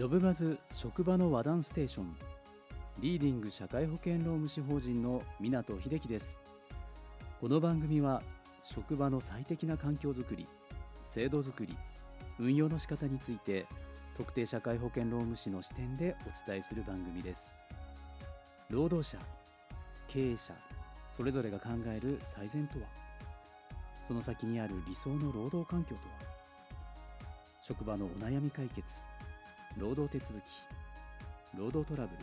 ジョブバズ職場の和談ステーション。リーディング社会保険労務士法人の港秀樹です。この番組は職場の最適な環境づくり制度づくり運用の仕方について特定社会保険労務士の視点でお伝えする番組です。労働者経営者それぞれが考える最善とはその先にある理想の労働環境とは職場のお悩み解決労働手続き労働トラブル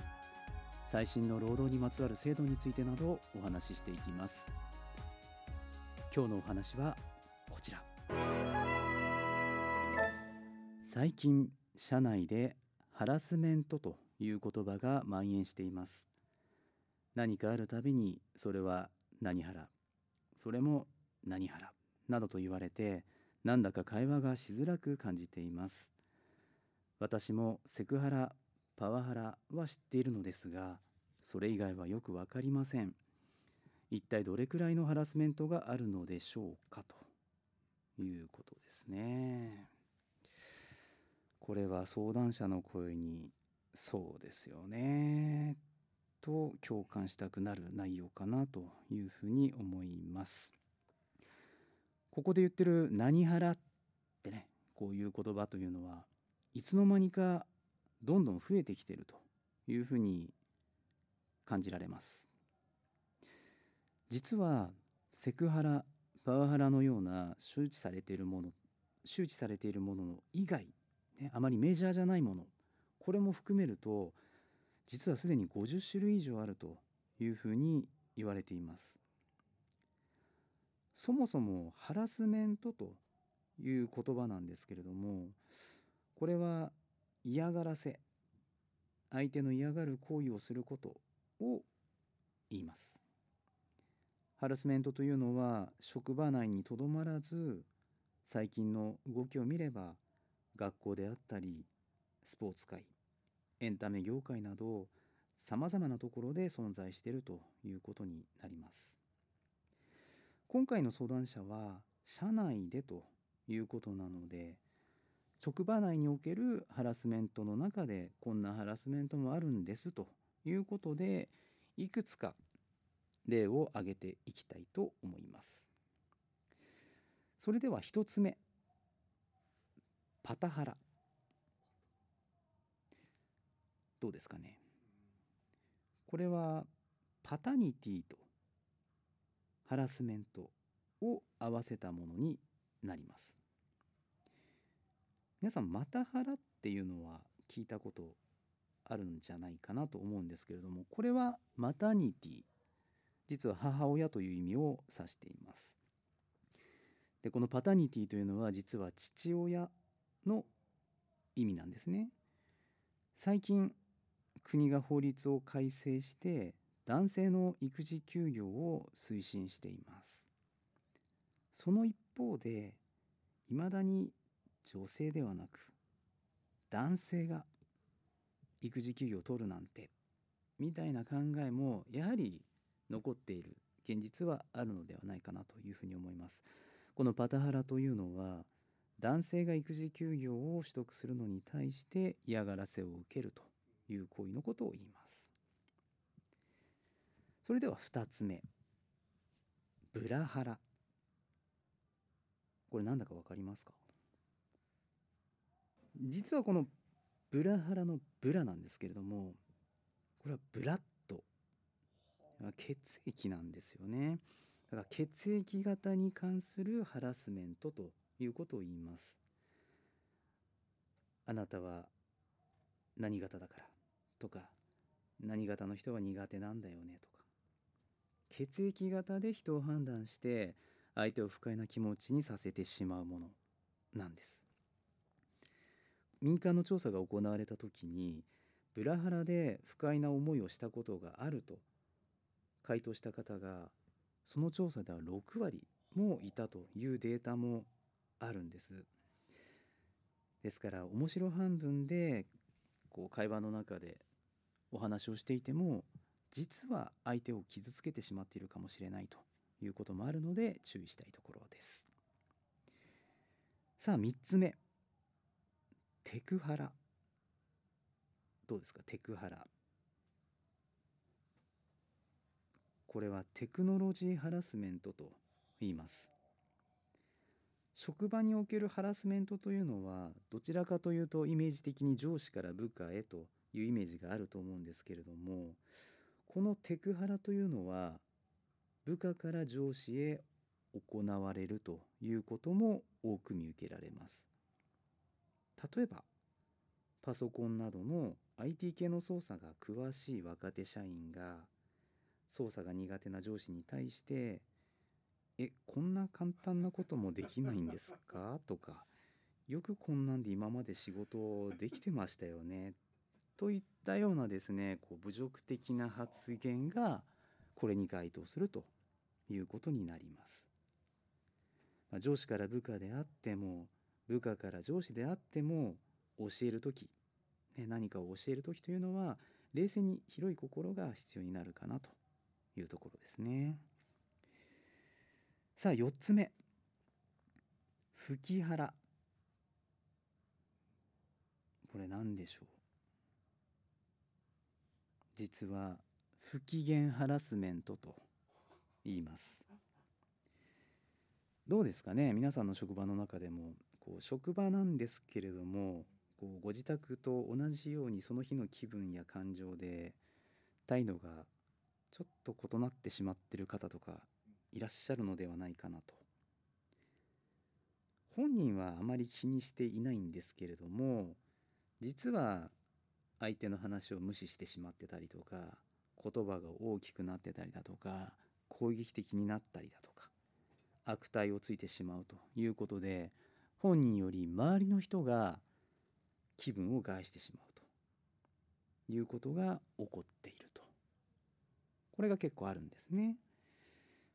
最新の労働にまつわる制度についてなどお話ししていきます。今日のお話はこちら。最近社内でハラスメントという言葉が蔓延しています。何かあるたびにそれは何腹それも何腹などと言われてなんだか会話がしづらく感じています。私もセクハラパワハラは知っているのですがそれ以外はよく分かりません。一体どれくらいのハラスメントがあるのでしょうか？ということですね。これは相談者の声にそうですよね。と共感したくなる内容かなというふうに思います。ここで言ってる「何腹」ってねこういう言葉というのはいつの間にかどんどん増えてきているというふうに感じられます。実はセクハラパワハラのような周知されているもの周知されているもの以外、ね、あまりメジャーじゃないものこれも含めると実はすでに50種類以上あるというふうに言われています。そもそもハラスメントという言葉なんですけれどもこれは嫌がらせ。相手の嫌がる行為をすることを言います。ハラスメントというのは職場内にとどまらず最近の動きを見れば学校であったりスポーツ界エンタメ業界などさまざまなところで存在しているということになります。今回の相談者は社内でということなので職場内におけるハラスメントの中でこんなハラスメントもあるんですということでいくつか例を挙げていきたいと思います。それでは1つ目パタハラどうですかねこれはパタニティとハラスメントを合わせたものになります。皆さんマタハラっていうのは聞いたことあるんじゃないかなと思うんですけれどもこれはマタニティ実は母親という意味を指しています。でこのパタニティというのは実は父親の意味なんですね。最近国が法律を改正して男性の育児休業を推進しています。その一方でいまだに女性ではなく男性が育児休業を取るなんてみたいな考えもやはり残っている現実はあるのではないかなというふうに思います。このパタハラというのは男性が育児休業を取得するのに対して嫌がらせを受けるという行為のことを言います。それでは2つ目ブラハラこれ何だか分かりますか？実はこのブラハラのブラなんですけれどもこれはブラッド。血液なんですよね。だから血液型に関するハラスメントということを言います。あなたは何型だから？とか何型の人は苦手なんだよね？とか。血液型で人を判断して相手を不快な気持ちにさせてしまうものなんです。民間の調査が行われた時にブラハラで不快な思いをしたことがあると回答した方がその調査では6割もいたというデータもあるんです。ですから面白半分でこう会話の中でお話をしていても実は相手を傷つけてしまっているかもしれないということもあるので注意したいところです。さあ3つ目テクハラ。どうですか？テクハラ。これはテクノロジーハラスメントと言います。職場におけるハラスメントというのはどちらかというとイメージ的に上司から部下へというイメージがあると思うんですけれどもこのテクハラというのは部下から上司へ行われるということも多く見受けられます。例えばパソコンなどの IT 系の操作が詳しい若手社員が操作が苦手な上司に対して「えこんな簡単なこともできないんですか?」とか「よくこんなんで今まで仕事できてましたよね」といったようなですねこう侮辱的な発言がこれに該当するということになります。まあ、上司から部下であっても部下から上司であっても教える時、ね、何かを教える時というのは冷静に広い心が必要になるかなというところですね。さあ4つ目。吹き腹。これ何でしょう？実は不機嫌ハラスメントと言います。どうですかね？皆さんの職場の中でも。こう職場なんですけれどもこうご自宅と同じようにその日の気分や感情で態度がちょっと異なってしまってる方とかいらっしゃるのではないかなと。本人はあまり気にしていないんですけれども実は相手の話を無視してしまってたりとか言葉が大きくなってたりだとか攻撃的になったりだとか悪態をついてしまうということで本人より周りの人が気分を害してしまうということが起こっていると。これが結構あるんですね。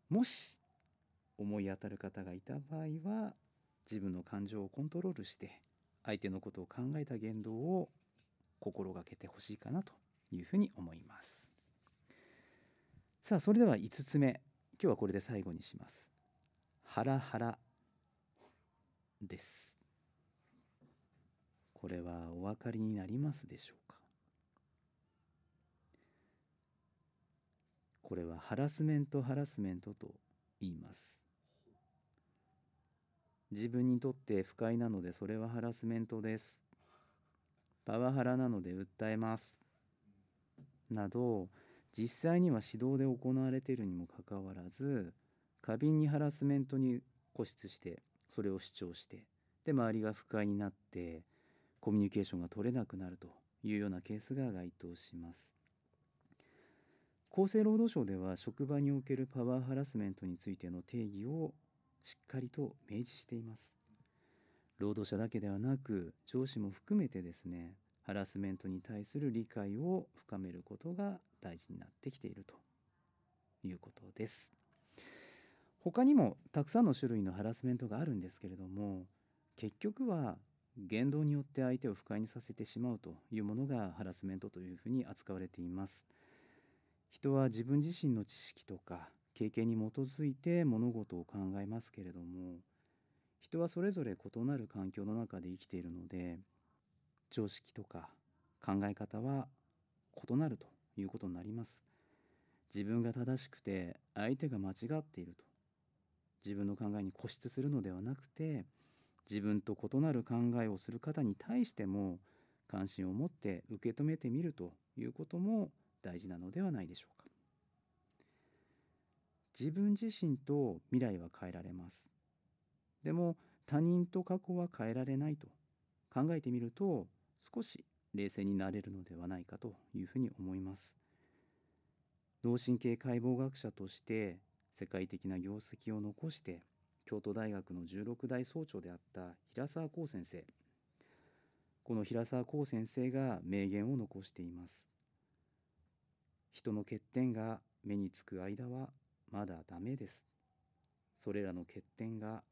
もし思い当たる方がいた場合は自分の感情をコントロールして相手のことを考えた言動を心がけてほしいかなというふうに思います。さあそれでは5つ目。今日はこれで最後にします。ハラハラです。これはお分かりになりますでしょうか？これはハラスメントハラスメントと言います。自分にとって不快なのでそれはハラスメントです。パワハラなので訴えます。など実際には指導で行われているにもかかわらず過敏にハラスメントに固執してそれを主張してで周りが不快になってコミュニケーションが取れなくなるというようなケースが該当します。厚生労働省では職場におけるパワーハラスメントについての定義をしっかりと明示しています。労働者だけではなく上司も含めてですねハラスメントに対する理解を深めることが大事になってきているということです。他にもたくさんの種類のハラスメントがあるんですけれども結局は言動によって相手を不快にさせてしまうというものがハラスメントというふうに扱われています。人は自分自身の知識とか経験に基づいて物事を考えますけれども人はそれぞれ異なる環境の中で生きているので常識とか考え方は異なるということになります。自分が正しくて相手が間違っていると自分の考えに固執するのではなくて自分と異なる考えをする方に対しても関心を持って受け止めてみるということも大事なのではないでしょうか。自分自身と未来は変えられます。でも他人と過去は変えられないと考えてみると少し冷静になれるのではないかというふうに思います。脳神経解剖学者として世界的な業績を残して京都大学の16代総長であった平沢光先生。この平沢光先生が名言を残しています。人の欠点が目につく間はまだダメです。それらの欠点が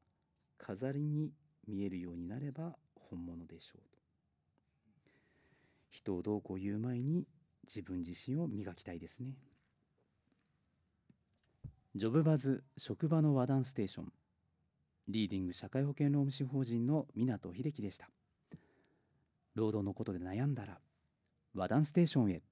飾りに見えるようになれば本物でしょうと。人をどうこう言う前に自分自身を磨きたいですね。ジョブバズ職場の和談ステーション。リーディング社会保険労務士法人の湊秀樹でした。労働のことで悩んだら和談ステーションへ。